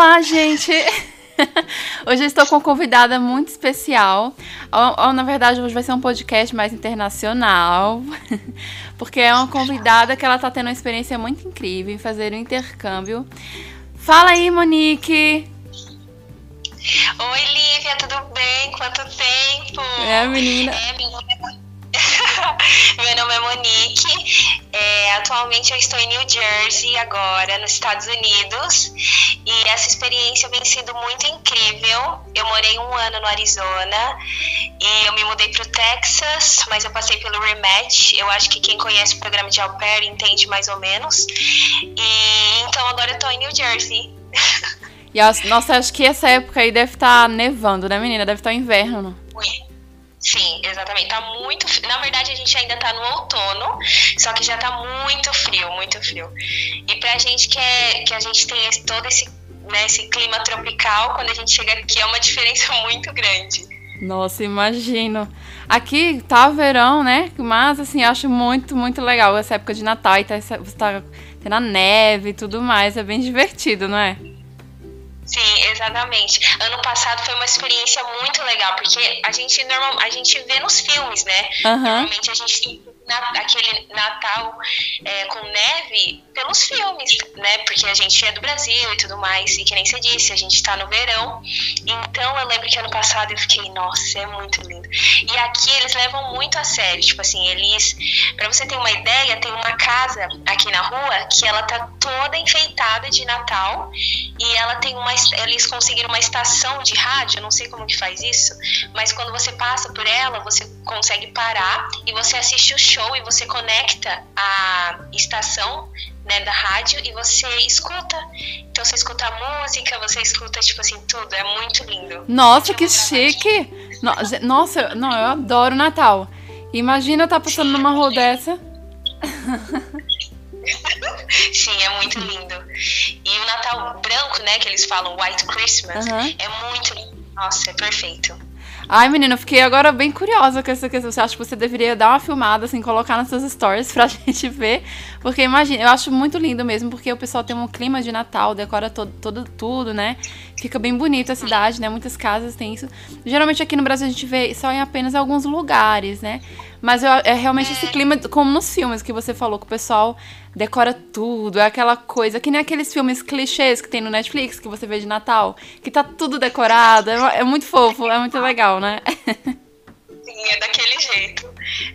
Olá, gente! Hoje eu estou com uma convidada muito especial. Na verdade, hoje vai ser um podcast mais internacional. Porque é uma convidada que ela está tendo uma experiência muito incrível em fazer um intercâmbio. Fala aí, Monique! Oi, Lívia, tudo bem? Quanto tempo? É, menina. É, é Meu nome é Monique. É, atualmente eu estou em New Jersey agora, nos Estados Unidos. E essa experiência vem sendo muito incrível. Eu morei um ano no Arizona e eu me mudei para o Texas, mas eu passei pelo rematch. Eu acho que quem conhece o programa de au pair entende mais ou menos. E então agora eu estou em New Jersey. E nossa, acho que essa época aí deve estar tá nevando, né, menina? Deve estar tá inverno. Ui. Sim, exatamente. Tá muito Na verdade, a gente ainda tá no outono, só que já tá muito frio, muito frio. E pra gente que, é, que a gente tem esse, todo esse, né, esse clima tropical, quando a gente chega aqui é uma diferença muito grande. Nossa, imagino. Aqui tá verão, né? Mas assim, acho muito, muito legal essa época de Natal e tá, você tá tendo a neve e tudo mais. É bem divertido, não é? Sim, exatamente. Ano passado foi uma experiência muito legal, porque a gente normal, a gente vê nos filmes, né? Uhum. Normalmente a gente tem aquele Natal é, com neve pelos filmes, né? Porque a gente é do Brasil e tudo mais, e que nem você disse, a gente tá no verão. Então eu lembro que ano passado eu fiquei, nossa, é muito lindo. E aqui eles levam muito a sério, tipo assim, eles, para você ter uma ideia, tem uma casa aqui na rua que ela tá toda enfeitada de Natal e ela tem uma, eles conseguiram uma estação de rádio, não sei como que faz isso, mas quando você passa por ela, você consegue parar e você assiste o show e você conecta a estação né, da rádio e você escuta. Então você escuta a música, você escuta, tipo assim, tudo. É muito lindo. Nossa, que chique! Nossa, não, eu adoro Natal. Imagina eu estar tá passando Sim, numa rua dessa. Sim, é muito lindo. E o Natal branco, né, que eles falam White Christmas, uhum. é muito lindo. Nossa, é perfeito. Ai, menina, eu fiquei agora bem curiosa com essa questão. Você acha que você deveria dar uma filmada, assim, colocar nas suas stories pra gente ver? Porque imagina, eu acho muito lindo mesmo, porque o pessoal tem um clima de Natal, decora todo, todo tudo, né? Fica bem bonito a cidade, né? Muitas casas têm isso. Geralmente aqui no Brasil a gente vê só em apenas alguns lugares, né? Mas eu, é realmente esse clima, como nos filmes que você falou, que o pessoal decora tudo. É aquela coisa, que nem aqueles filmes clichês que tem no Netflix, que você vê de Natal, que tá tudo decorado. É, é muito fofo, é muito legal, né? Sim, é daquele jeito.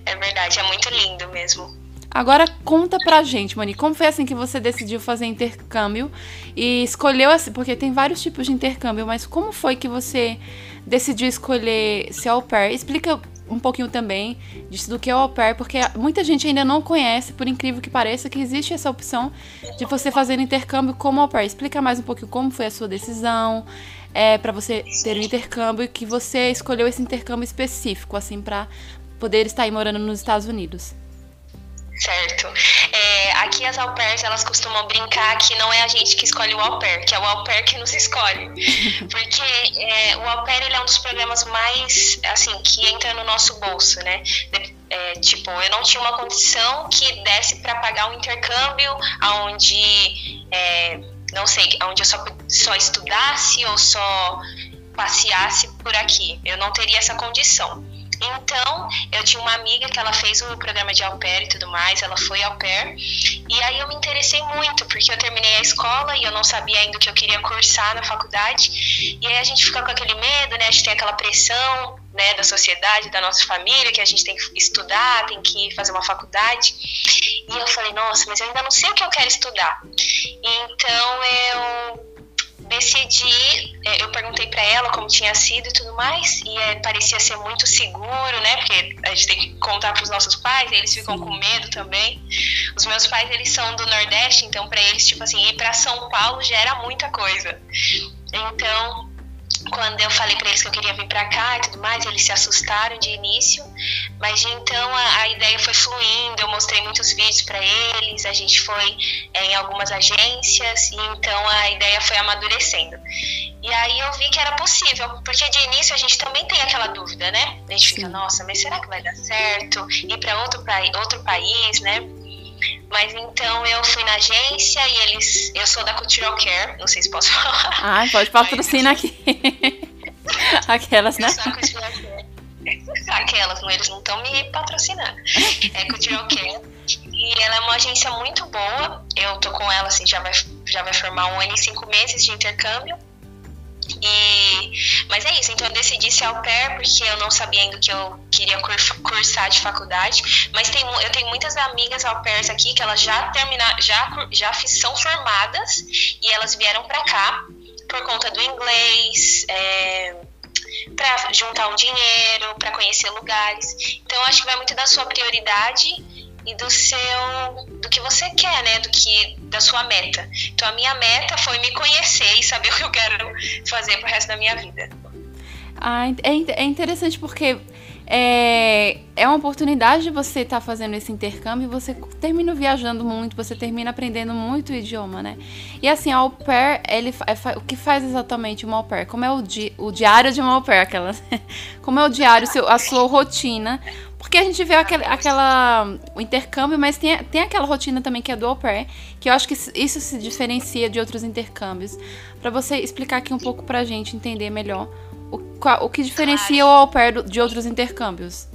É verdade, é muito lindo mesmo. Agora conta pra gente, Moni, como foi assim que você decidiu fazer intercâmbio e escolheu assim, porque tem vários tipos de intercâmbio, mas como foi que você decidiu escolher ser au pair? Explica um pouquinho também disso do que é o au pair, porque muita gente ainda não conhece, por incrível que pareça, que existe essa opção de você fazer intercâmbio como au pair. Explica mais um pouquinho como foi a sua decisão, é, para você ter um intercâmbio e que você escolheu esse intercâmbio específico, assim, para poder estar aí morando nos Estados Unidos. Certo. É, aqui as au pairs, elas costumam brincar que não é a gente que escolhe o au pair, que é o au pair que nos escolhe. Porque é, o au pair ele é um dos programas mais, assim, que entra no nosso bolso, né? É, tipo, eu não tinha uma condição que desse para pagar um intercâmbio aonde, é, não sei, onde eu só, só estudasse ou só passeasse por aqui. Eu não teria essa condição. Então, eu tinha uma amiga que ela fez o programa de au pair e tudo mais, ela foi au pair. E aí eu me interessei muito, porque eu terminei a escola e eu não sabia ainda o que eu queria cursar na faculdade. E aí a gente fica com aquele medo, né? A gente tem aquela pressão, né, da sociedade, da nossa família, que a gente tem que estudar, tem que fazer uma faculdade. E eu falei, nossa, mas eu ainda não sei o que eu quero estudar. Então eu decidi, é, eu perguntei para ela como tinha sido e tudo mais, e é, parecia ser muito seguro, né? Porque a gente tem que contar para os nossos pais, eles ficam com medo também. Os meus pais, eles são do Nordeste, então para eles, tipo assim, ir para São Paulo gera muita coisa. Então, quando eu falei para eles que eu queria vir para cá e tudo mais, eles se assustaram de início, mas de então a, a ideia foi fluindo. Eu mostrei muitos vídeos para eles, a gente foi é, em algumas agências e então a ideia foi amadurecendo. E aí eu vi que era possível, porque de início a gente também tem aquela dúvida, né? A gente fica, nossa, mas será que vai dar certo? Ir para outro, outro país, né? Mas então eu fui na agência e eles. Eu sou da Cultural Care, não sei se posso falar. Ah, pode patrocinar aqui. Aquelas, né? Aquelas, eles não estão me patrocinando. É Cultural Care. E ela é uma agência muito boa. Eu tô com ela, assim, já vai, já vai formar um ano e cinco meses de intercâmbio. E, mas é isso, então eu decidi ser au pair porque eu não sabia ainda que eu queria cursar de faculdade. Mas tem, eu tenho muitas amigas au pairs aqui que elas já terminaram, já, já são formadas e elas vieram para cá por conta do inglês, é, para juntar um dinheiro, para conhecer lugares. Então acho que vai muito da sua prioridade e do seu do que você quer, né? Do que da sua meta. Então a minha meta foi me conhecer e saber o que eu quero fazer pro resto da minha vida. Ah, é, é interessante porque é, é uma oportunidade de você estar tá fazendo esse intercâmbio e você termina viajando muito, você termina aprendendo muito o idioma, né? E assim, a au pair, ele, é, o que faz exatamente uma au pair? Como é o, di, o diário de uma au pair, aquelas, como é o diário, a sua rotina, porque a gente vê aquele, aquela, o intercâmbio, mas tem, tem aquela rotina também que é do au pair, que eu acho que isso se diferencia de outros intercâmbios. Para você explicar aqui um pouco pra gente entender melhor o, o que diferencia claro. o au pair de outros intercâmbios.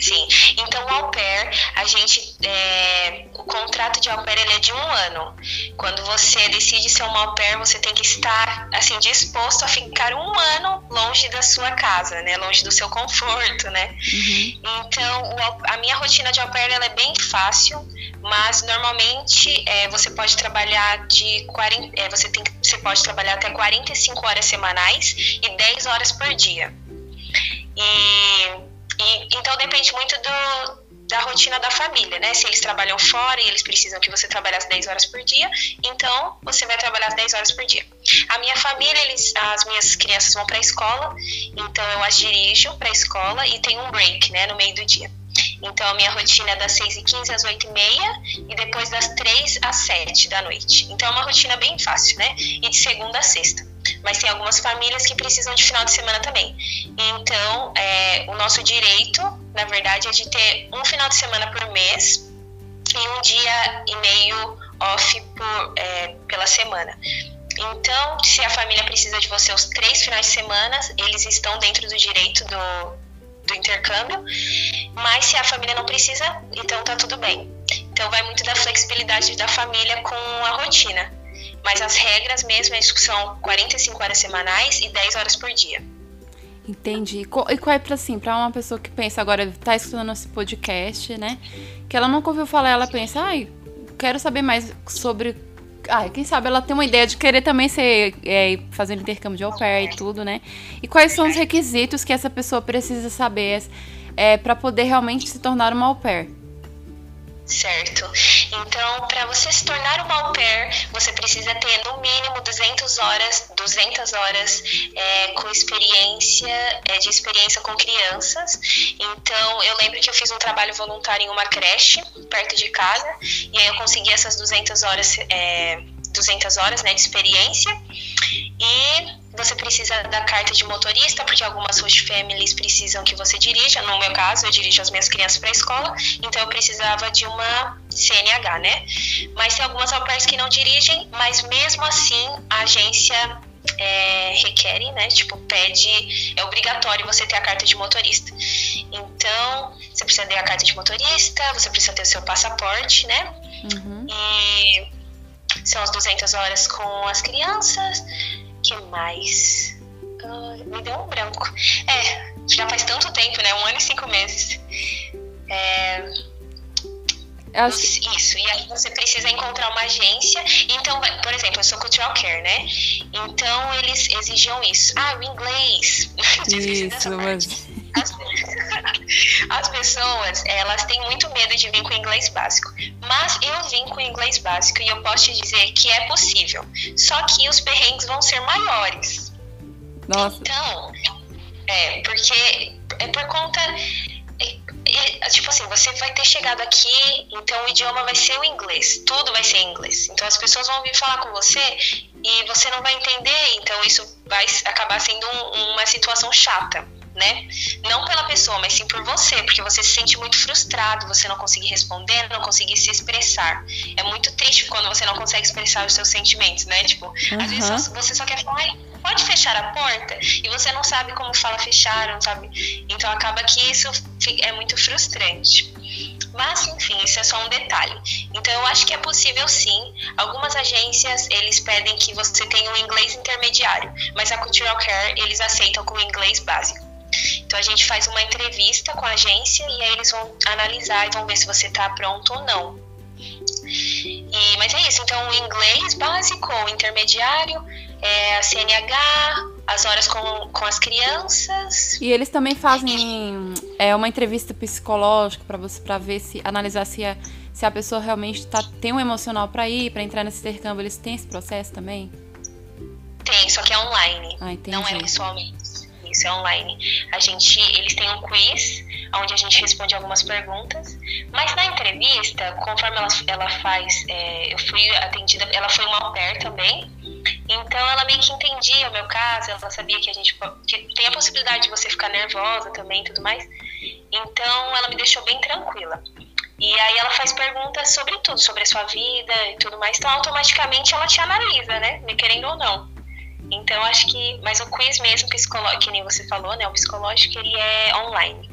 Sim. Então, o au pair, a gente. É, o contrato de au pair ele é de um ano. Quando você decide ser uma au pair, você tem que estar assim disposto a ficar um ano longe da sua casa, né? Longe do seu conforto, né? Uhum. Então, o, a minha rotina de au pair ela é bem fácil, mas normalmente é, você pode trabalhar de 40, é, você tem você pode trabalhar até 45 horas semanais e 10 horas por dia. E então depende muito do, da rotina da família, né? Se eles trabalham fora e eles precisam que você trabalhe 10 horas por dia, então você vai trabalhar 10 horas por dia. A minha família, eles, as minhas crianças vão para a escola, então eu as dirijo para a escola e tem um break, né, no meio do dia. Então a minha rotina é das 6h15 às 8h30 e depois das 3 às 7 da noite. Então é uma rotina bem fácil, né? E de segunda a sexta mas tem algumas famílias que precisam de final de semana também. Então, é, o nosso direito, na verdade, é de ter um final de semana por mês e um dia e meio off por, é, pela semana. Então, se a família precisa de você os três finais de semana, eles estão dentro do direito do, do intercâmbio. Mas se a família não precisa, então tá tudo bem. Então vai muito da flexibilidade da família com a rotina. Mas as regras mesmo são 45 horas semanais e 10 horas por dia. Entendi. E qual é para assim, para uma pessoa que pensa agora, tá escutando esse podcast, né? Que ela nunca ouviu falar, ela pensa, ai, quero saber mais sobre. Ai, quem sabe ela tem uma ideia de querer também ser é, fazendo intercâmbio de au pair e tudo, né? E quais são os requisitos que essa pessoa precisa saber é, para poder realmente se tornar uma au pair? Certo. Então, para você se tornar uma au pair, você precisa ter no mínimo 200 horas, 200 horas é, com experiência, é, de experiência com crianças. Então, eu lembro que eu fiz um trabalho voluntário em uma creche perto de casa e aí eu consegui essas 200 horas, é, 200 horas, né, de experiência. E você precisa da carta de motorista, porque algumas host families precisam que você dirija. No meu caso, eu dirijo as minhas crianças para a escola, então eu precisava de uma CNH, né? Mas tem algumas au pairs que não dirigem, mas mesmo assim a agência é, requer, né? Tipo, pede, é obrigatório você ter a carta de motorista. Então, você precisa ter a carta de motorista, você precisa ter o seu passaporte, né? Uhum. E são as 200 horas com as crianças que mais? Uh, me deu um branco. É, já faz tanto tempo, né? Um ano e cinco meses. É, Acho... Isso, e aí você precisa encontrar uma agência. Então, por exemplo, eu sou cultural care, né? Então eles exigiam isso. Ah, o inglês. Isso, mas... As, as pessoas, elas têm muito medo de vir com inglês básico. Mas eu vim com inglês básico e eu posso te dizer que é possível. Só que os perrengues vão ser maiores. Nossa. Então, é, porque é por conta tipo assim, você vai ter chegado aqui, então o idioma vai ser o inglês, tudo vai ser inglês. Então as pessoas vão vir falar com você e você não vai entender, então isso vai acabar sendo um, uma situação chata. né? Não pela pessoa, mas sim por você, porque você se sente muito frustrado, você não conseguir responder, não conseguir se expressar. É muito triste quando você não consegue expressar os seus sentimentos, né? Tipo, uhum. às vezes você só quer falar, pode fechar a porta e você não sabe como fala fechar, não sabe? Então acaba que isso é muito frustrante. Mas, enfim, isso é só um detalhe. Então, eu acho que é possível sim. Algumas agências, eles pedem que você tenha um inglês intermediário, mas a Cultural Care, eles aceitam com o inglês básico. Então, a gente faz uma entrevista com a agência e aí eles vão analisar e vão ver se você está pronto ou não. E, mas é isso. Então, o inglês básico, o intermediário, é, a CNH, as horas com, com as crianças. E eles também fazem é, uma entrevista psicológica para você para ver se analisar se a, se a pessoa realmente tá, tem um emocional para ir, para entrar nesse intercâmbio. Eles têm esse processo também? Tem, só que é online. Ah, não é pessoalmente. Isso é online. A gente, eles têm um quiz onde a gente responde algumas perguntas, mas na entrevista, conforme ela, ela faz, é, eu fui atendida, ela foi uma au pair também, então ela meio que entendia o meu caso, ela sabia que a gente que tem a possibilidade de você ficar nervosa também e tudo mais. Então ela me deixou bem tranquila. E aí ela faz perguntas sobre tudo, sobre a sua vida e tudo mais. Então automaticamente ela te analisa, né? Me querendo ou não. Então acho que. Mas o quiz mesmo, psicológico, que nem você falou, né? O psicológico, ele é online.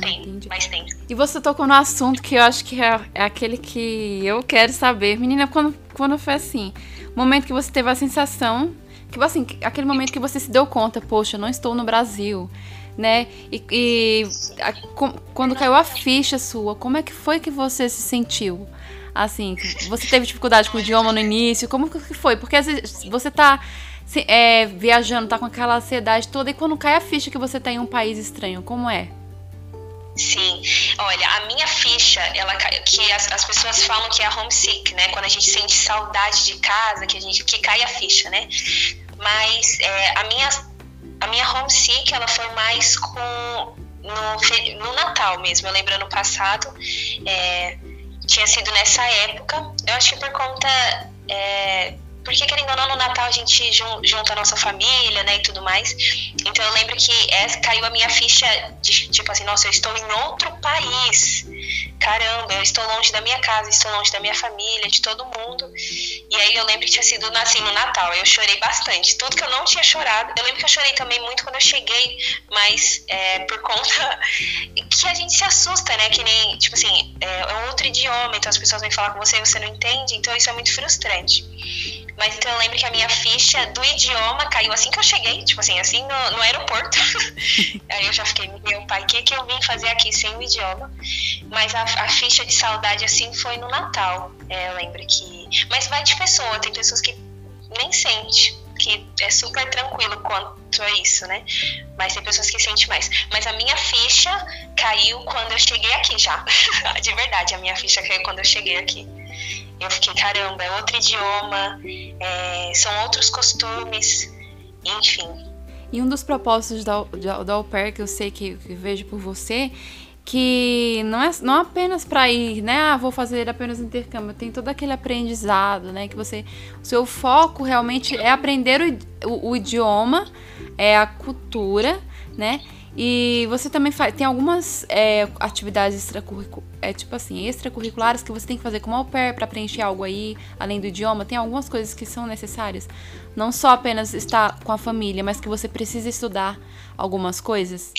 Tem, Entendi. mais tem. E você tocou no assunto que eu acho que é, é aquele que eu quero saber. Menina, quando, quando foi assim? Momento que você teve a sensação, que assim, aquele momento que você se deu conta, poxa, não estou no Brasil, né? E, e a, com, quando caiu a ficha sua, como é que foi que você se sentiu? Assim, você teve dificuldade com o idioma no início? Como que foi? Porque às vezes você tá é, viajando, tá com aquela ansiedade toda, e quando cai a ficha que você tá em um país estranho, como é? Sim, olha, a minha ficha, ela que as, as pessoas falam que é homesick, né? Quando a gente sente saudade de casa, que a gente que cai a ficha, né? Mas é, a minha a minha homesick, ela foi mais com no, no Natal mesmo. Eu lembro ano passado, é, tinha sido nessa época. Eu acho que por conta é, porque, querendo ou não, no Natal a gente junta a nossa família, né, e tudo mais. Então eu lembro que essa caiu a minha ficha de, tipo assim, nossa, eu estou em outro país. Caramba, eu estou longe da minha casa, estou longe da minha família, de todo mundo. E aí eu lembro que tinha sido assim, no Natal. Eu chorei bastante. Tudo que eu não tinha chorado. Eu lembro que eu chorei também muito quando eu cheguei, mas é, por conta que a gente se assusta, né? Que nem, tipo assim, é, é outro idioma, então as pessoas vêm falar com você e você não entende, então isso é muito frustrante. Mas então eu lembro que a minha ficha do idioma caiu assim que eu cheguei, tipo assim, assim no, no aeroporto. Aí eu já fiquei, meu pai, o que, que eu vim fazer aqui sem o idioma? Mas a, a ficha de saudade assim foi no Natal. É, eu lembro que. Mas vai de pessoa, tem pessoas que nem sente, que é super tranquilo quanto a isso, né? Mas tem pessoas que sentem mais. Mas a minha ficha caiu quando eu cheguei aqui já. de verdade, a minha ficha caiu quando eu cheguei aqui eu fiquei, caramba, é outro idioma, é, são outros costumes, enfim. E um dos propósitos da, da, da Au Pair que eu sei que, que vejo por você que não é não apenas para ir, né? Ah, vou fazer apenas intercâmbio. Tem todo aquele aprendizado, né? Que você, o seu foco realmente é aprender o, o, o idioma, é a cultura, né? E você também faz, tem algumas é, atividades extracurriculares, é, tipo assim, extracurriculares que você tem que fazer como au pair para preencher algo aí, além do idioma. Tem algumas coisas que são necessárias. Não só apenas estar com a família, mas que você precisa estudar algumas coisas.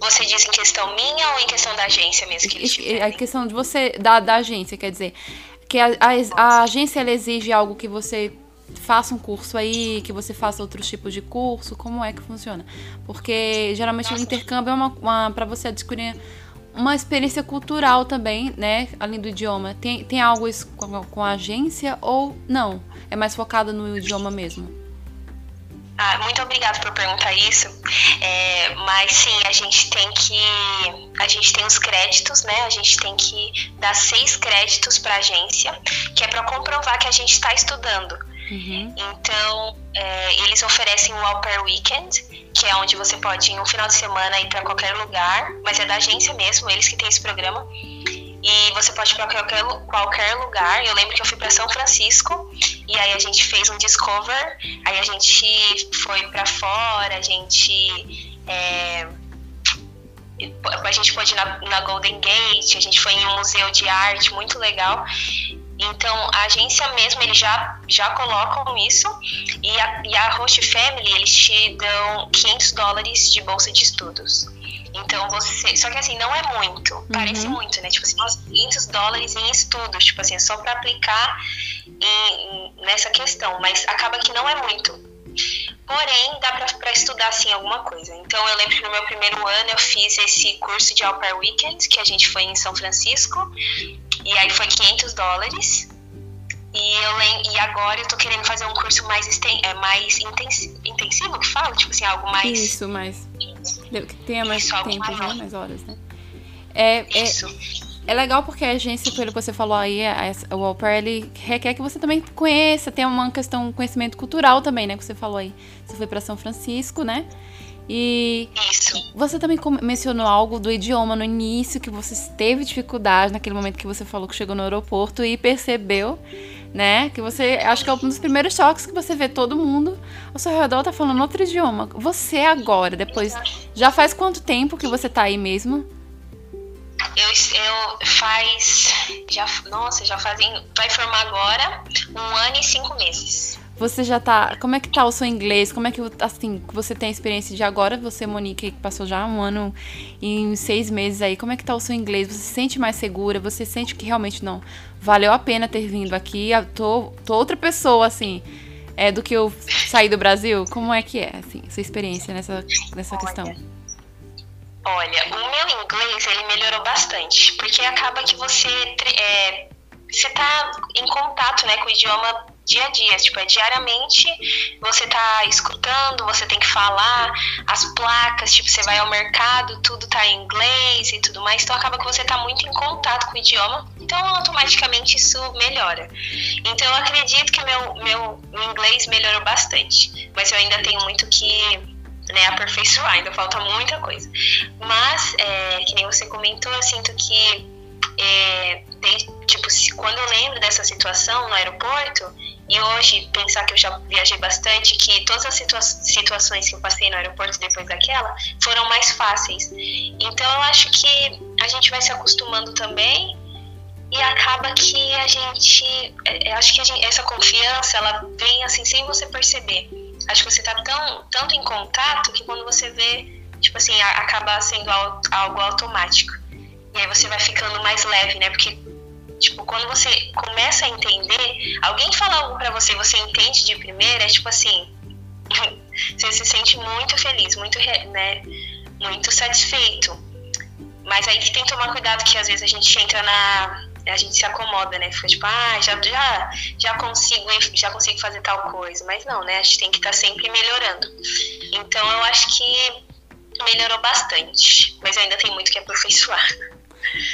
Você diz em questão minha ou em questão da agência mesmo que eles A questão de você, da, da agência, quer dizer, que a, a, a agência ela exige algo que você faça um curso aí, que você faça outros tipos de curso, como é que funciona? Porque geralmente o intercâmbio é uma, uma para você adquirir uma experiência cultural também, né? Além do idioma. Tem, tem algo com, com a agência ou não? É mais focado no idioma mesmo? Ah, muito obrigada por perguntar isso. É, mas sim, a gente tem que. A gente tem os créditos, né? A gente tem que dar seis créditos para a agência, que é para comprovar que a gente está estudando. Uhum. Então, é, eles oferecem o Au Pair Weekend, que é onde você pode ir um final de semana ir para qualquer lugar, mas é da agência mesmo, eles que têm esse programa. E você pode ir para qualquer, qualquer lugar. Eu lembro que eu fui para São Francisco e aí a gente fez um discover, aí a gente foi para fora, a gente É, a gente pôde ir na, na Golden Gate, a gente foi em um museu de arte muito legal. Então, a agência mesmo, eles já, já colocam isso. E a, e a Host Family, eles te dão 500 dólares de bolsa de estudos. Então, você. Só que assim, não é muito. Uhum. Parece muito, né? Tipo assim, nossa, 500 dólares em estudos. Tipo assim, é só para aplicar em, nessa questão. Mas acaba que não é muito. Porém, dá para estudar assim alguma coisa. Então, eu lembro que no meu primeiro ano eu fiz esse curso de Au Pair Weekend, que a gente foi em São Francisco. E aí foi 500 dólares. E, eu, e agora eu tô querendo fazer um curso mais, é, mais intensivo, intensivo que fala? Tipo assim, algo mais. Isso, mais. Que tenha mais Isso, tempo, né? Mais horas, né? É, é Isso. É, é legal porque a agência, pelo que você falou aí, o Au Pair, ele requer que você também conheça, tenha uma questão, conhecimento cultural também, né? Que você falou aí. Você foi para São Francisco, né? E Isso. você também mencionou algo do idioma no início, que você teve dificuldade naquele momento que você falou que chegou no aeroporto e percebeu, né? Que você. Acho que é um dos primeiros choques que você vê todo mundo ao seu redor tá falando outro idioma. Você agora, depois. Já faz quanto tempo que você tá aí mesmo? Eu, eu faz. Já, nossa, já fazem. Vai formar agora um ano e cinco meses. Você já tá. Como é que tá o seu inglês? Como é que, assim, você tem a experiência de agora? Você, Monique, que passou já um ano e seis meses aí, como é que tá o seu inglês? Você se sente mais segura? Você sente que realmente não valeu a pena ter vindo aqui? Tô, tô outra pessoa, assim, é, do que eu saí do Brasil? Como é que é, assim, sua experiência nessa, nessa questão? Olha, o meu inglês, ele melhorou bastante, porque acaba que você. É, você tá em contato né, com o idioma dia a dia, tipo, é diariamente você tá escutando, você tem que falar, as placas, tipo, você vai ao mercado, tudo tá em inglês e tudo mais, então acaba que você tá muito em contato com o idioma, então automaticamente isso melhora. Então eu acredito que meu, meu inglês melhorou bastante, mas eu ainda tenho muito que né, aperfeiçoar, ainda falta muita coisa. Mas, é, que nem você comentou, eu sinto que é, tipo, quando eu lembro dessa situação no aeroporto, e hoje pensar que eu já viajei bastante, que todas as situa situações que eu passei no aeroporto depois daquela foram mais fáceis. Então eu acho que a gente vai se acostumando também e acaba que a gente, é, eu acho que gente, essa confiança ela vem assim sem você perceber. Acho que você tá tão tanto em contato que quando você vê, tipo assim, acaba sendo algo automático. E aí você vai ficando mais leve, né? Porque Tipo, quando você começa a entender, alguém fala algo para você, você entende de primeira, é tipo assim, você se sente muito feliz, muito, né, muito satisfeito. Mas aí que tem que tomar cuidado que às vezes a gente entra na a gente se acomoda, né? Fica tipo, ah, já, já, já consigo, já consigo fazer tal coisa. Mas não, né? A gente tem que estar tá sempre melhorando. Então eu acho que melhorou bastante. Mas ainda tem muito que aperfeiçoar.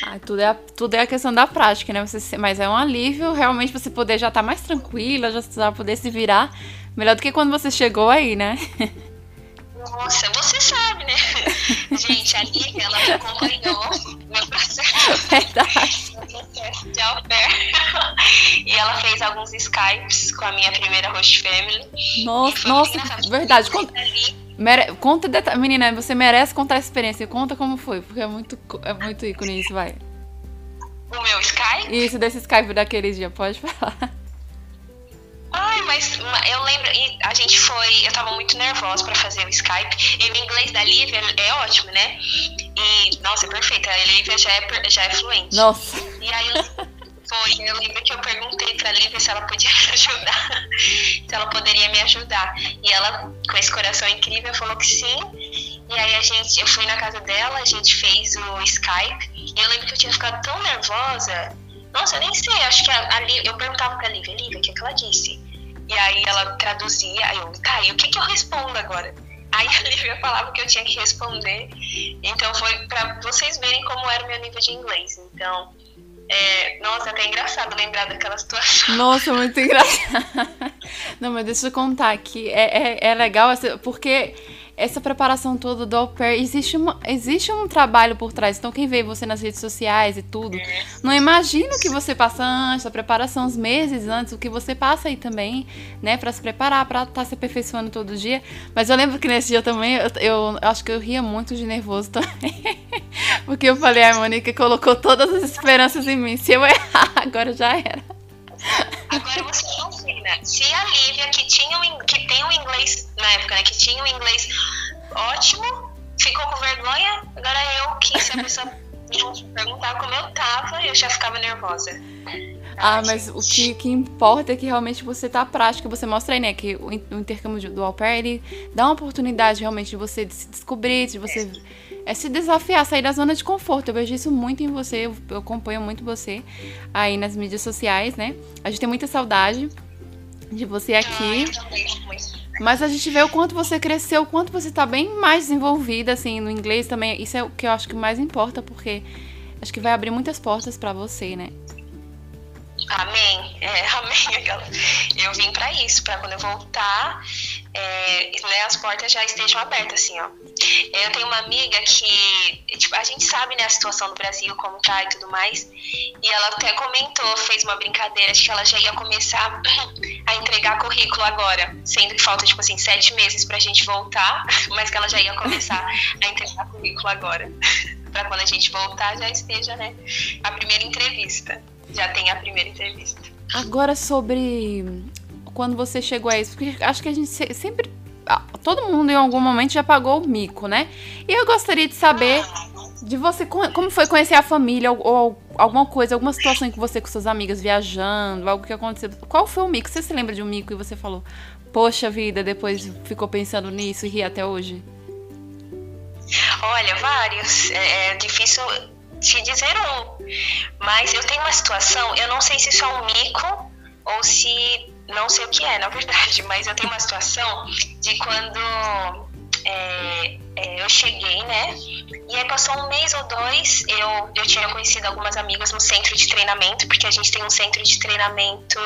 Ah, tudo, é, tudo é a questão da prática, né? Você, mas é um alívio realmente você poder já estar tá mais tranquila, já, já poder se virar. Melhor do que quando você chegou aí, né? Nossa, você sabe, né? Gente, a Lívia, ela acompanhou meu processo. Verdade. De au pair. E ela fez alguns Skypes com a minha primeira host family. Nossa, nossa, verdade. Conta, Mere... Conta deta... Menina, você merece contar a experiência. Conta como foi, porque é muito, é muito ícone isso, vai. O meu Skype? Isso, desse Skype daquele dia, pode falar. Ai, mas eu lembro, a gente foi, eu tava muito nervosa para fazer o Skype, e o inglês da Lívia é ótimo, né? E, nossa, é perfeito, a Lívia já é, já é fluente. Nossa. E aí foi, eu lembro que eu perguntei pra Lívia se ela podia me ajudar, se ela poderia me ajudar. E ela, com esse coração incrível, falou que sim. E aí a gente, eu fui na casa dela, a gente fez o Skype. E eu lembro que eu tinha ficado tão nervosa. Nossa, eu nem sei, acho que a, a eu perguntava pra Lívia, Lívia, o que, é que ela disse? E aí ela traduzia, aí eu, tá, e o que, que eu respondo agora? Aí a Lívia falava que eu tinha que responder. Então foi para vocês verem como era o meu nível de inglês. Então, é, nossa, é até engraçado lembrar daquela situação. Nossa, muito engraçado. Não, mas deixa eu contar aqui. É, é, é legal, porque essa preparação toda do au pair, existe, uma, existe um trabalho por trás. Então, quem vê você nas redes sociais e tudo, não imagina o que você passa antes, a preparação, os meses antes, o que você passa aí também, né, para se preparar, para estar tá se aperfeiçoando todo dia. Mas eu lembro que nesse dia também, eu, eu, eu acho que eu ria muito de nervoso também. Porque eu falei, a Mônica colocou todas as esperanças em mim. Se eu errar, agora já era. Agora você imagina, se a Lívia, que, tinha um, que tem um inglês, na época, né, que tinha um inglês ótimo, ficou com vergonha, agora eu, que se a pessoa perguntar como eu tava, eu já ficava nervosa. Ah, mas o que, que importa é que realmente você tá prática, você mostra aí, né, que o, intercâmbio do au pair, ele dá uma oportunidade realmente de você se descobrir, de você é se desafiar, sair da zona de conforto. Eu vejo isso muito em você, eu, acompanho muito você aí nas mídias sociais, né? A gente tem muita saudade de você aqui. Mas a gente vê o quanto você cresceu, o quanto você tá bem mais desenvolvida, assim, no inglês também. Isso é o que eu acho que mais importa, porque acho que vai abrir muitas portas para você, né? Amém. É, amém. Eu vim para isso, para quando eu voltar, é, né, as portas já estejam abertas, assim, ó. Eu tenho uma amiga que, tipo, a gente sabe, né, a situação do Brasil, como tá e tudo mais, e ela até comentou, fez uma brincadeira de que ela já ia começar a entregar currículo agora, sendo que falta, tipo assim, sete meses pra gente voltar, mas que ela já ia começar a entregar currículo agora. para quando a gente voltar já esteja, né, a primeira entrevista já tem a primeira entrevista. Agora sobre quando você chegou a isso, porque acho que a gente sempre todo mundo em algum momento já pagou o mico, né? E eu gostaria de saber de você como foi conhecer a família ou, alguma coisa, alguma situação em que você com suas amigas viajando, algo que aconteceu. Qual foi o mico? Você se lembra de um mico e você falou: "Poxa vida", depois ficou pensando nisso e ri até hoje? Olha, vários. É, é difícil te dizer um. Mas eu tenho uma situação, eu não sei se isso é um mico ou se. Não sei o que é, na verdade, mas eu tenho uma situação de quando é, é, eu cheguei, né? E aí passou um mês ou dois, eu, eu tinha conhecido algumas amigas no centro de treinamento, porque a gente tem um centro de treinamento.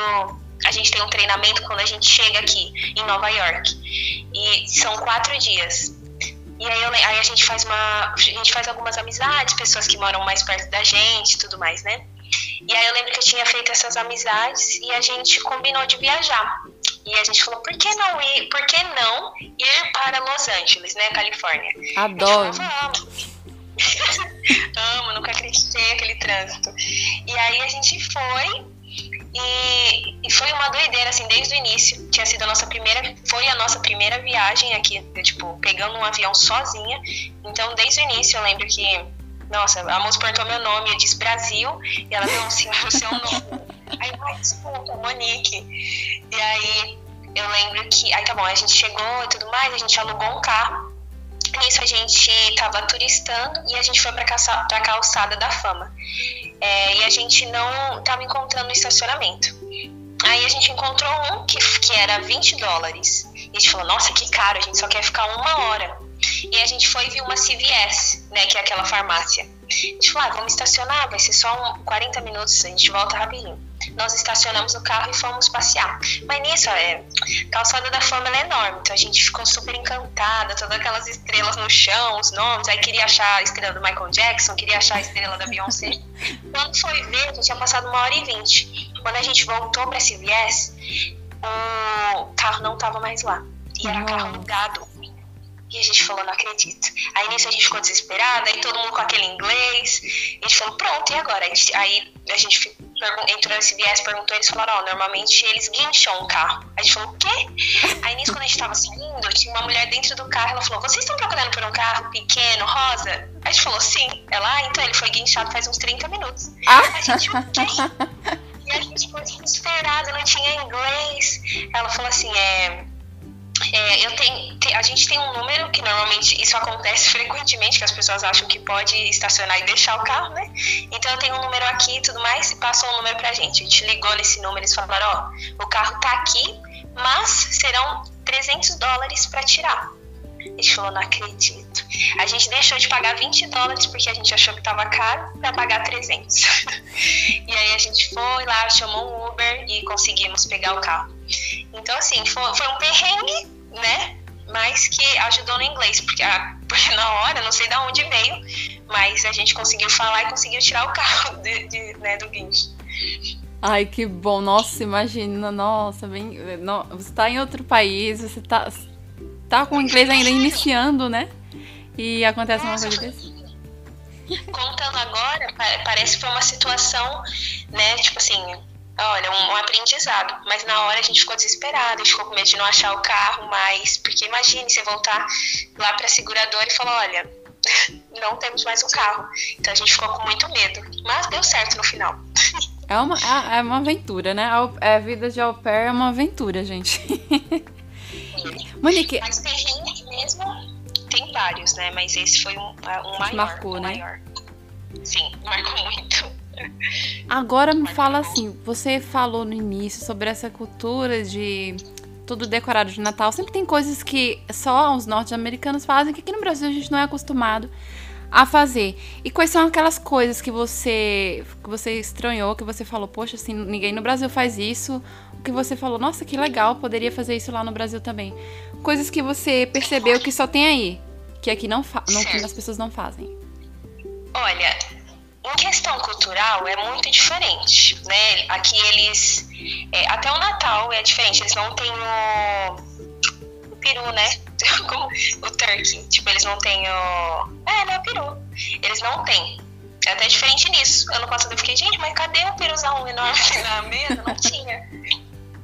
A gente tem um treinamento quando a gente chega aqui em Nova York. E são quatro dias. E aí, eu, aí a gente faz uma. A gente faz algumas amizades, pessoas que moram mais perto da gente tudo mais, né? E aí eu lembro que eu tinha feito essas amizades e a gente combinou de viajar. E a gente falou, por que não ir, por que não ir para Los Angeles, né, Califórnia? Adoro. Falou, Amo, nunca acreditei aquele trânsito. E aí a gente foi e, e, foi uma doideira, assim, desde o início. Tinha sido a nossa primeira, foi a nossa primeira viagem aqui, tipo, pegando um avião sozinha. Então, desde o início, eu lembro que, nossa, a moça perguntou meu nome, eu disse Brasil, e ela, não, senhor, o seu nome. Aí, ai, desculpa, Monique. E aí, eu lembro que, aí tá bom, a gente chegou e tudo mais, a gente alugou um carro. Nisso a gente tava turistando e a gente foi pra, calça, pra calçada da fama. É, e a gente não estava encontrando estacionamento. Aí a gente encontrou um que, que era 20 dólares. E a gente falou, nossa, que caro, a gente só quer ficar uma hora. E a gente foi ver uma CVS, né, que é aquela farmácia. A gente falou, ah, vamos estacionar, vai ser só um, 40 minutos, a gente volta rapidinho nós estacionamos o carro e fomos passear. Mas nisso, é, calçada da fama é enorme, então a gente ficou super encantada, todas aquelas estrelas no chão, os nomes, aí queria achar a estrela do Michael Jackson, queria achar a estrela da Beyoncé. Quando foi ver, a gente tinha passado uma hora e vinte. Quando a gente voltou para viés, o carro não estava mais lá. E era carro alugado. E a gente falou, não acredito. Aí nisso a gente ficou desesperada, aí todo mundo com aquele inglês. E a gente falou, pronto, e agora? Aí a gente entrou nesse viés, perguntou, eles falaram, ó, oh, normalmente eles guincham o carro. A gente falou, o quê? Aí nisso, quando a gente tava saindo, tinha uma mulher dentro do carro, ela falou, vocês estão procurando por um carro pequeno, rosa? A gente falou, sim. Ela, ah, então ele foi guinchado faz uns 30 minutos. Ah? A gente, o quê? E a gente ficou desesperada, não tinha inglês. Ela falou assim, é é, eu tenho, a gente tem um número que normalmente isso acontece frequentemente, que as pessoas acham que pode estacionar e deixar o carro, né? Então eu tenho um número aqui e tudo mais, e passou um número pra gente. A gente ligou nesse número, eles falaram, ó, o carro tá aqui, mas serão 300 dólares para tirar. A gente falou, não acredito. A gente deixou de pagar 20 dólares porque a gente achou que tava caro para pagar 300. e aí a gente foi lá, chamou um Uber e conseguimos pegar o carro. Então, assim, foi, foi um perrengue, né? mas que ajudou no inglês, porque, a, porque na hora, não sei de onde veio, mas a gente conseguiu falar e conseguiu tirar o carro de, de, né, do guincho. Ai, que bom. Nossa, imagina, nossa, bem, no, você tá em outro país, você tá, tá com o inglês ainda iniciando, né? E acontece uma coisa desse. Contando agora, parece que foi uma situação, né, tipo assim, olha, um, um, aprendizado. Mas na hora a gente ficou desesperado, a gente ficou com medo de não achar o carro mais. Porque imagine você voltar lá pra seguradora e falar, olha, não temos mais o um carro. Então a gente ficou com muito medo. Mas deu certo no final. É uma, é, é uma aventura, né? A, a vida de au pair é uma aventura, gente. Monique. Mas perrengue mesmo tem vários, né? Mas esse foi um, um maior. Marcou, um né? Maior. Sim, marcou muito. Agora me fala assim, você falou no início sobre essa cultura de tudo decorado de Natal. Sempre tem coisas que só os norte-americanos fazem que aqui no Brasil a gente não é acostumado a fazer. E quais são aquelas coisas que você que você estranhou, que você falou, poxa, assim, ninguém no Brasil faz isso, o que você falou, nossa, que legal, poderia fazer isso lá no Brasil também. Coisas que você percebeu que só tem aí, que aqui não, não que as pessoas não fazem. Olha, em questão cultural é muito diferente, né? Aqui eles é, até o Natal é diferente, eles não têm o, o peru, né? O turkey. Tipo, eles não têm o. É, não é o peru. Eles não têm. É até diferente nisso. Ano passado eu fiquei, gente, mas cadê o peruzão enorme na mesa? Não tinha.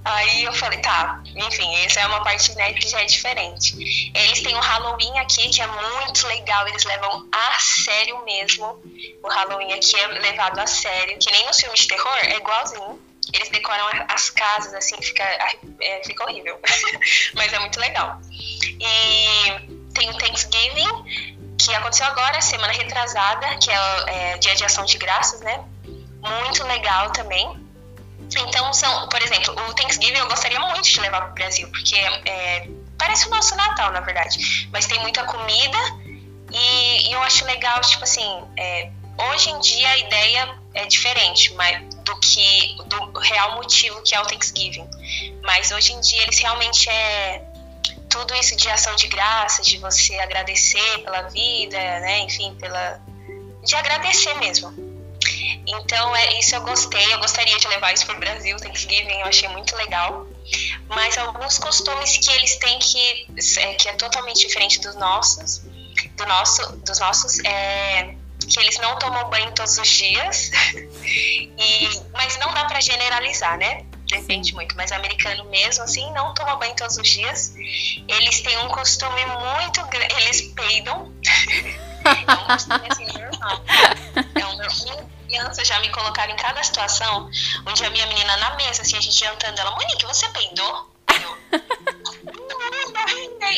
Aí eu falei, tá, enfim, essa é uma parte né, que já é diferente. Eles têm o Halloween aqui, que é muito legal, eles levam a sério mesmo. O Halloween aqui é levado a sério, que nem nos filmes de terror, é igualzinho. Eles decoram as casas, assim, fica, é, fica horrível. Mas é muito legal. E tem o Thanksgiving, que aconteceu agora, semana retrasada, que é, é dia de ação de graças, né? Muito legal também. Então, são, por exemplo, o Thanksgiving eu gostaria muito de levar para o Brasil, porque é, parece o nosso Natal, na verdade. Mas tem muita comida e, e eu acho legal, tipo assim, é, hoje em dia a ideia é diferente mas, do que do real motivo que é o Thanksgiving. Mas hoje em dia eles realmente é tudo isso de ação de graça, de você agradecer pela vida, né? Enfim, pela de agradecer mesmo. Então, é, isso eu gostei. Eu gostaria de levar isso para o Brasil, Thanksgiving, eu achei muito legal. Mas alguns costumes que eles têm que é, que é totalmente diferente dos nossos, do nosso, dos nossos, é, que eles não tomam banho todos os dias. e, mas não dá para generalizar, né? Depende muito, mas americano mesmo assim não toma banho todos os dias. Eles têm um costume muito grande, eles peidam. é um costume assim normal. É um, criança já me colocaram em cada situação, onde a minha menina na mesa, assim, a gente jantando, ela, Monique, você peidou? Eu.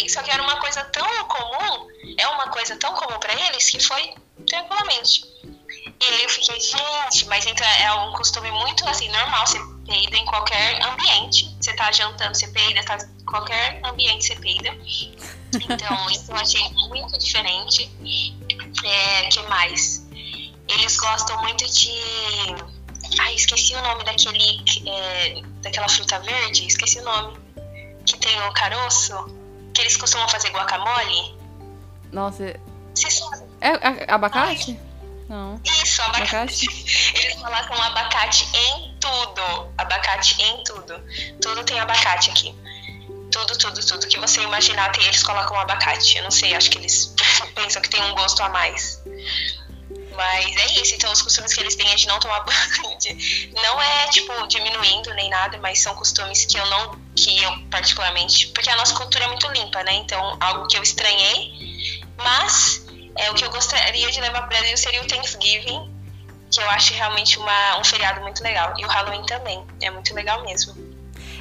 Só que era uma coisa tão comum, é uma coisa tão comum para eles que foi tranquilamente. E aí eu fiquei, gente, mas então é um costume muito assim, normal, você peida em qualquer ambiente. Você tá jantando, você peida, tá qualquer ambiente você peida. Então, isso eu achei muito diferente. É, que mais? Eles gostam muito de. Ai, esqueci o nome daquele. É, daquela fruta verde, esqueci o nome. Que tem o caroço. Que eles costumam fazer guacamole. Nossa. É, é abacate? Ai. Não. Isso, abacate. abacate. Eles colocam abacate em tudo. Abacate em tudo. Tudo tem abacate aqui. Tudo, tudo, tudo que você imaginar, tem, eles colocam abacate. Eu não sei, acho que eles pensam que tem um gosto a mais. Mas é isso, então os costumes que eles têm é de não tomar banho. De, não é, tipo, diminuindo nem nada, mas são costumes que eu não. que eu particularmente. Porque a nossa cultura é muito limpa, né? Então, algo que eu estranhei. Mas é, o que eu gostaria de levar para o Brasil seria o Thanksgiving, que eu acho realmente uma, um feriado muito legal. E o Halloween também. É muito legal mesmo.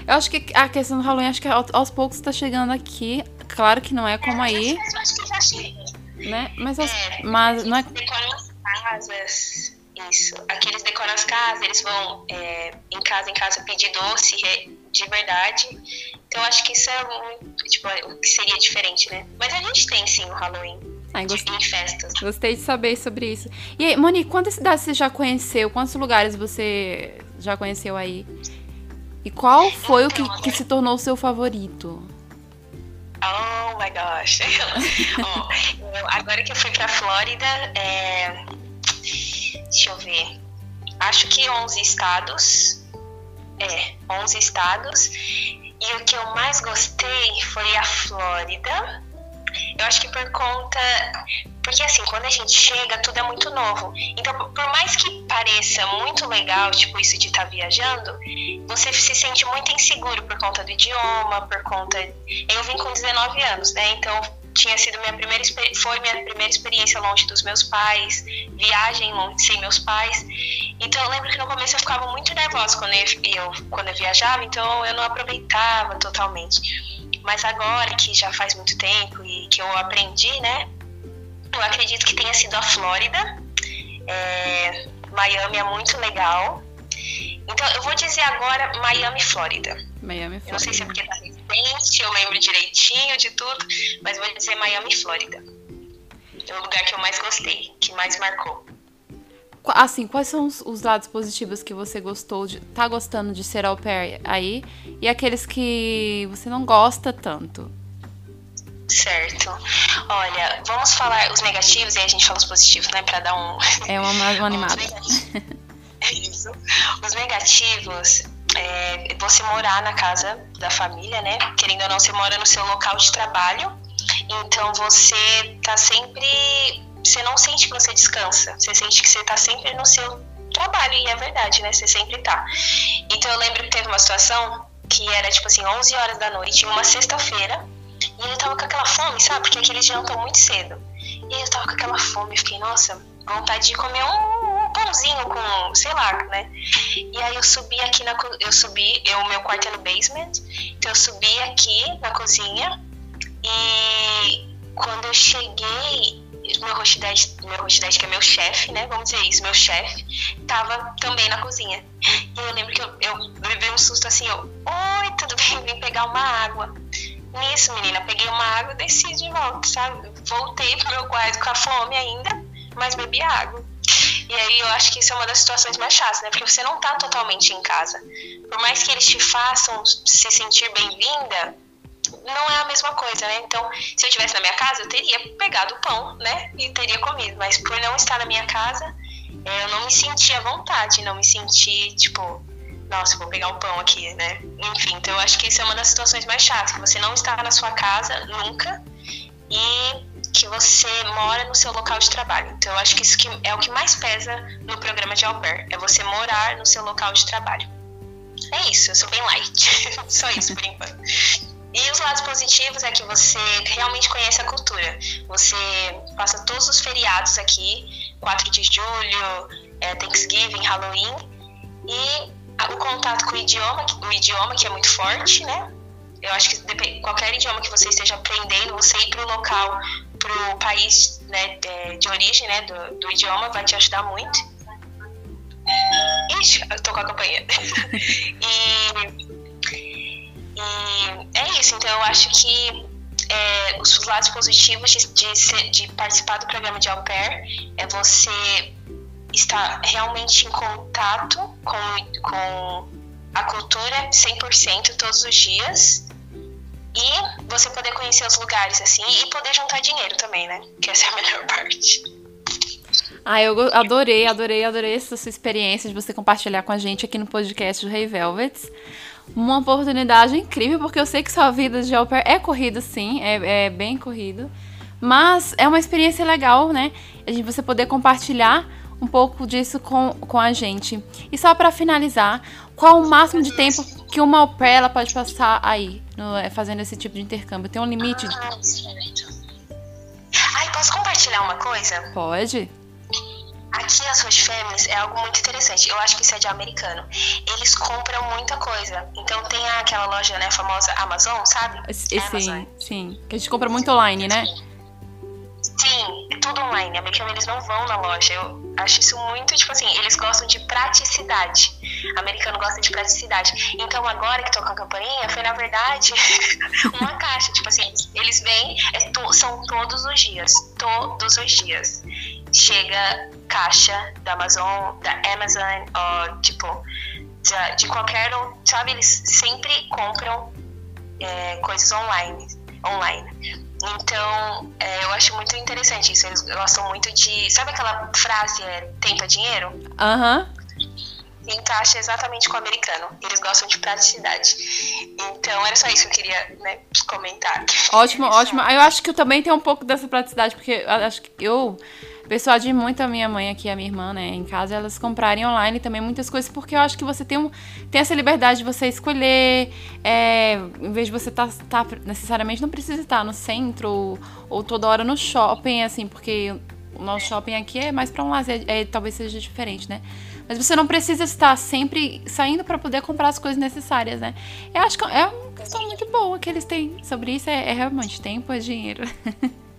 Eu acho que a questão do Halloween, acho que aos poucos está chegando aqui. Claro que não é como é, aí. Mas eu acho que já chega. Né? Mas, é, mas não é casas. Isso. Aqui eles decoram as casas, eles vão é, em casa em casa pedir doce de verdade. Então acho que isso é muito, tipo, o que seria diferente, né? Mas a gente tem sim o Halloween. Ai, gostei, em festas. Gostei de saber sobre isso. E aí, Monique, quantas cidades você já conheceu? Quantos lugares você já conheceu aí? E qual foi então, o que, que se tornou o seu favorito? Agora que eu fui pra Flórida, é... deixa eu ver. Acho que 11 estados. É, 11 estados. E o que eu mais gostei foi a Flórida. Eu acho que por conta. Porque assim, quando a gente chega, tudo é muito novo. Então, por mais que pareça muito legal, tipo, isso de estar tá viajando, você se sente muito inseguro por conta do idioma, por conta. Eu vim com 19 anos, né? Então tinha sido minha primeira foi minha primeira experiência longe dos meus pais, viagem longe, sem meus pais. Então eu lembro que no começo eu ficava muito nervosa quando eu, eu quando eu viajava, então eu não aproveitava totalmente. Mas agora que já faz muito tempo e que eu aprendi, né? Eu acredito que tenha sido a Flórida. É, Miami é muito legal. Então eu vou dizer agora Miami, Flórida. Miami, Flórida. Eu não sei se é porque tá recente, eu lembro direitinho de tudo, mas vou dizer Miami, Flórida. É o lugar que eu mais gostei, que mais marcou. Assim, quais são os, os, lados positivos que você gostou de tá gostando de ser au pair aí e aqueles que você não gosta tanto? Certo. Olha, vamos falar os negativos e aí a gente fala os positivos, né, para dar um É uma mais animada. Isso. Os negativos é você morar na casa da família, né? Querendo ou não, você mora no seu local de trabalho. Então você tá sempre você não sente que você descansa, você sente que você está sempre no seu trabalho, e é verdade, né? Você sempre tá. Então eu lembro que teve uma situação que era tipo assim, 11 horas da noite, uma sexta-feira, e eu tava com aquela fome, sabe? Porque aqueles jantam muito cedo. E eu tava com aquela fome, fiquei, nossa, vontade de comer um, um pãozinho com, sei lá, né? E aí eu subi aqui na eu subi, eu meu quarto é no basement, então eu subi aqui na cozinha e quando eu cheguei meu hostess, meu hostess, que é meu chefe, né? Vamos dizer isso, meu chefe, tava também na cozinha. E eu lembro que eu, eu levei um susto assim, eu, oi, tudo bem? Vim pegar uma água. Nisso, menina, peguei uma água e desci de volta, sabe? Voltei pro meu quarto com a fome ainda, mas bebi água. E aí eu acho que isso é uma das situações mais chatas, né? Porque você não tá totalmente em casa. Por mais que eles te façam se sentir bem-vinda, não é a mesma coisa, né? Então, se eu estivesse na minha casa, eu teria pegado o pão, né? E teria comido. Mas por não estar na minha casa, é, eu não me senti à vontade, não me senti, tipo, nossa, vou pegar um pão aqui, né? Enfim, então eu acho que isso é uma das situações mais chatas, que você não está na sua casa nunca e que você mora no seu local de trabalho. Então eu acho que isso que é o que mais pesa no programa de pair, é você morar no seu local de trabalho. É isso, eu sou bem light. Só isso por enquanto. E os lados positivos é que você realmente conhece a cultura. Você passa todos os feriados aqui, 4 de julho, é, Thanksgiving, Halloween, e o contato com o idioma, o idioma que é muito forte, né? Eu acho que qualquer idioma que você esteja aprendendo, você ir para o local, para o país né, de origem né, do, do idioma, vai te ajudar muito. Ixi, eu tô com a campanha. e e é isso, então eu acho que é, os lados positivos de, de, de, participar do programa de au pair é você estar realmente em contato com, com a cultura 100% todos os dias e você poder conhecer os lugares assim e poder juntar dinheiro também, né? Que essa é a melhor parte. Ah, eu adorei, adorei, adorei essa sua experiência de você compartilhar com a gente aqui no podcast do Rei hey Velvets uma oportunidade incrível, porque eu sei que sua vida de au pair é corrida, sim, é, é bem corrido. Mas é uma experiência legal, né? A gente, você poder compartilhar um pouco disso com, com a gente. E só para finalizar, qual o máximo de tempo que uma au pair ela pode passar aí, no, é, fazendo esse tipo de intercâmbio? Tem um limite? Ai, posso compartilhar uma coisa? Pode. Aqui as Host Families é algo muito interessante. Eu acho que isso é de americano. Eles compram muita coisa. Então tem aquela loja, né, famosa Amazon, sabe? sim, Amazon. sim. Que a gente compra muito online, né? Sim, é tudo online. Americano eles não vão na loja. Eu acho isso muito, tipo assim, eles gostam de praticidade. Americano gosta de praticidade. Então agora que tô com a campainha, foi na verdade uma caixa. Tipo assim, eles vêm, é to, são todos os dias. Todos os dias chega caixa da Amazon, da Amazon, ou tipo, de, de qualquer, sabe? Eles sempre compram é, coisas online. online. Então, é, eu acho muito interessante isso. Eles gostam muito de. Sabe aquela frase, é, tempo é dinheiro? Aham. Uhum encaixa exatamente com o americano. Eles gostam de praticidade. Então era só isso que eu queria né, comentar. Ótimo, ótimo. Eu acho que eu também tenho um pouco dessa praticidade, porque acho que eu persuadi muito a minha mãe aqui, a minha irmã, né, em casa, elas comprarem online também muitas coisas, porque eu acho que você tem, um, tem essa liberdade de você escolher, é, em vez de você estar tá, tá, necessariamente, não precisa estar no centro ou, ou, toda hora no shopping, assim, porque o nosso shopping aqui é mais para um lazer, é, talvez seja diferente, né? Mas você não precisa estar sempre saindo para poder comprar as coisas necessárias, né? Eu acho que é uma questão muito boa que eles têm sobre isso. É, é realmente tempo é dinheiro.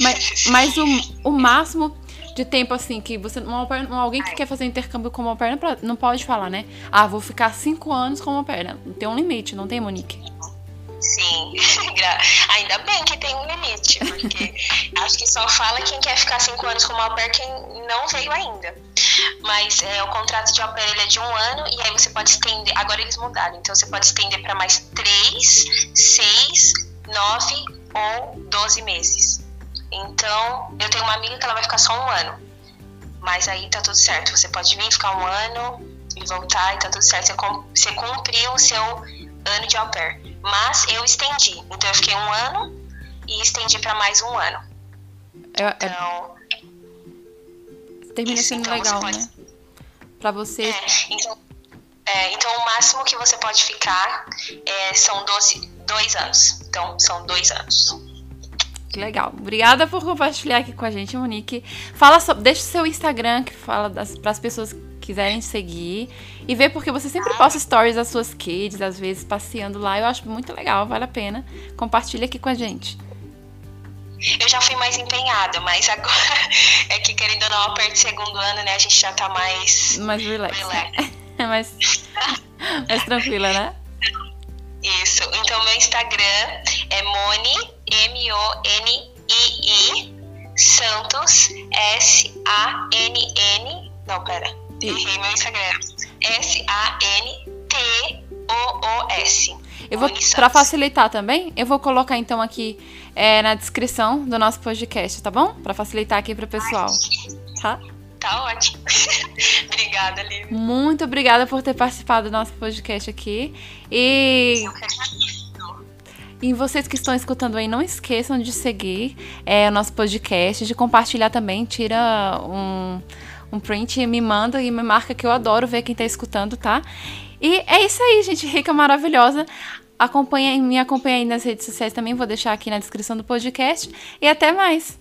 mas mas o, o máximo de tempo assim que você uma, alguém que quer fazer intercâmbio com uma perna não pode falar, né? Ah, vou ficar cinco anos com uma perna. Tem um limite, não tem, Monique? Sim, ainda bem que tem um limite, porque acho que só fala quem quer ficar cinco anos com uma pair quem não veio ainda. Mas é, o contrato de au pair ele é de um ano e aí você pode estender. Agora eles mudaram, então você pode estender para mais três, seis, nove ou doze meses. Então, eu tenho uma amiga que ela vai ficar só um ano. Mas aí tá tudo certo. Você pode vir ficar um ano e voltar e tá tudo certo. Você cumpriu o seu ano de au pair. Mas eu estendi. Então eu fiquei um ano e estendi para mais um ano. É, é então. Termina sendo então legal, pode... né? Pra você. É, então, é, então o máximo que você pode ficar é, são 12, dois anos. Então são dois anos. Que legal. Obrigada por compartilhar aqui com a gente, Monique. Fala sobre, deixa o seu Instagram que fala para as pessoas que quiserem seguir e ver porque você sempre posta stories das suas kids, às vezes passeando lá. Eu acho muito legal, vale a pena. Compartilha aqui com a gente. Eu já fui mais empenhada, mas agora é que querendo ou não, perto do segundo ano, né, a gente já tá mais mais relax. relax. mais mais tranquila, né? Isso. Então meu Instagram é Moni M O N I I Santos S A N N. Não, pera. Errei meu Instagram. S-A-N-T-O-O-S. Eu vou, para facilitar também, eu vou colocar então aqui é, na descrição do nosso podcast, tá bom? Para facilitar aqui para o pessoal. Tá? Tá ótimo. obrigada, Lívia. Muito obrigada por ter participado do nosso podcast aqui. E. E vocês que estão escutando aí, não esqueçam de seguir é, o nosso podcast, de compartilhar também. Tira um um print, me manda e me marca que eu adoro ver quem tá escutando, tá? E é isso aí, gente, rica, maravilhosa. Acompanha, me acompanha aí nas redes sociais também, vou deixar aqui na descrição do podcast. E até mais!